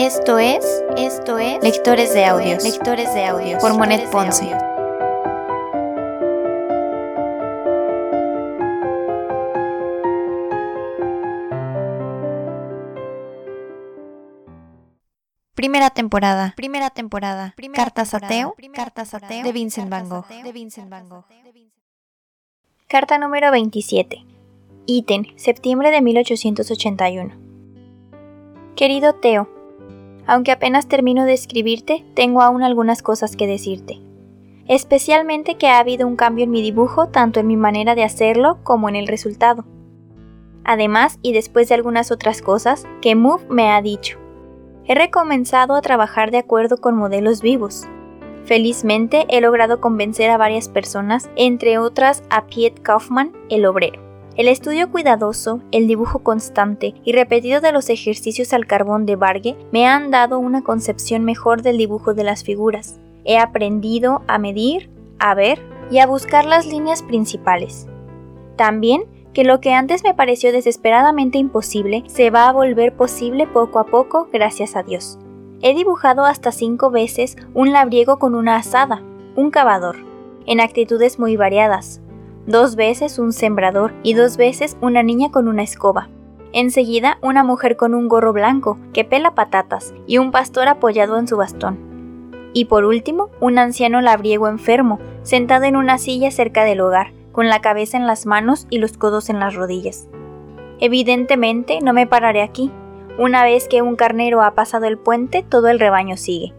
Esto es, esto es Lectores de Audios, Lectores de Audios. Por Monet Ponce. Primera temporada, primera temporada, Cartas ateo, Cartas ateo de Vincent Van Gogh, de Vincent Van Gogh. Carta número 27. Iten, septiembre de 1881. Querido Teo, aunque apenas termino de escribirte, tengo aún algunas cosas que decirte. Especialmente que ha habido un cambio en mi dibujo, tanto en mi manera de hacerlo como en el resultado. Además, y después de algunas otras cosas, que Move me ha dicho. He recomenzado a trabajar de acuerdo con modelos vivos. Felizmente he logrado convencer a varias personas, entre otras a Piet Kaufman, el obrero. El estudio cuidadoso, el dibujo constante y repetido de los ejercicios al carbón de Bargue me han dado una concepción mejor del dibujo de las figuras. He aprendido a medir, a ver y a buscar las líneas principales. También que lo que antes me pareció desesperadamente imposible se va a volver posible poco a poco gracias a Dios. He dibujado hasta cinco veces un labriego con una asada, un cavador, en actitudes muy variadas, dos veces un sembrador y dos veces una niña con una escoba. Enseguida una mujer con un gorro blanco que pela patatas y un pastor apoyado en su bastón. Y por último, un anciano labriego enfermo, sentado en una silla cerca del hogar, con la cabeza en las manos y los codos en las rodillas. Evidentemente no me pararé aquí. Una vez que un carnero ha pasado el puente, todo el rebaño sigue.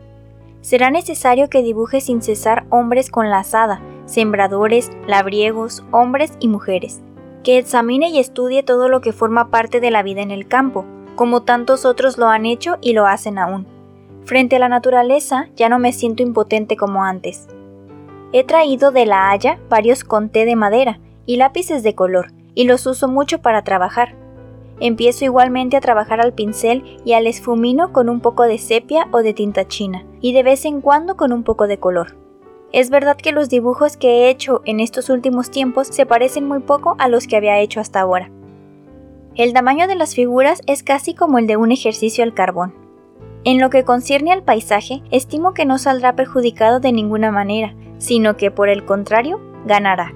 Será necesario que dibuje sin cesar hombres con la asada, sembradores, labriegos, hombres y mujeres, que examine y estudie todo lo que forma parte de la vida en el campo, como tantos otros lo han hecho y lo hacen aún. Frente a la naturaleza ya no me siento impotente como antes. He traído de la Haya varios conté de madera y lápices de color, y los uso mucho para trabajar. Empiezo igualmente a trabajar al pincel y al esfumino con un poco de sepia o de tinta china, y de vez en cuando con un poco de color. Es verdad que los dibujos que he hecho en estos últimos tiempos se parecen muy poco a los que había hecho hasta ahora. El tamaño de las figuras es casi como el de un ejercicio al carbón. En lo que concierne al paisaje, estimo que no saldrá perjudicado de ninguna manera, sino que por el contrario, ganará.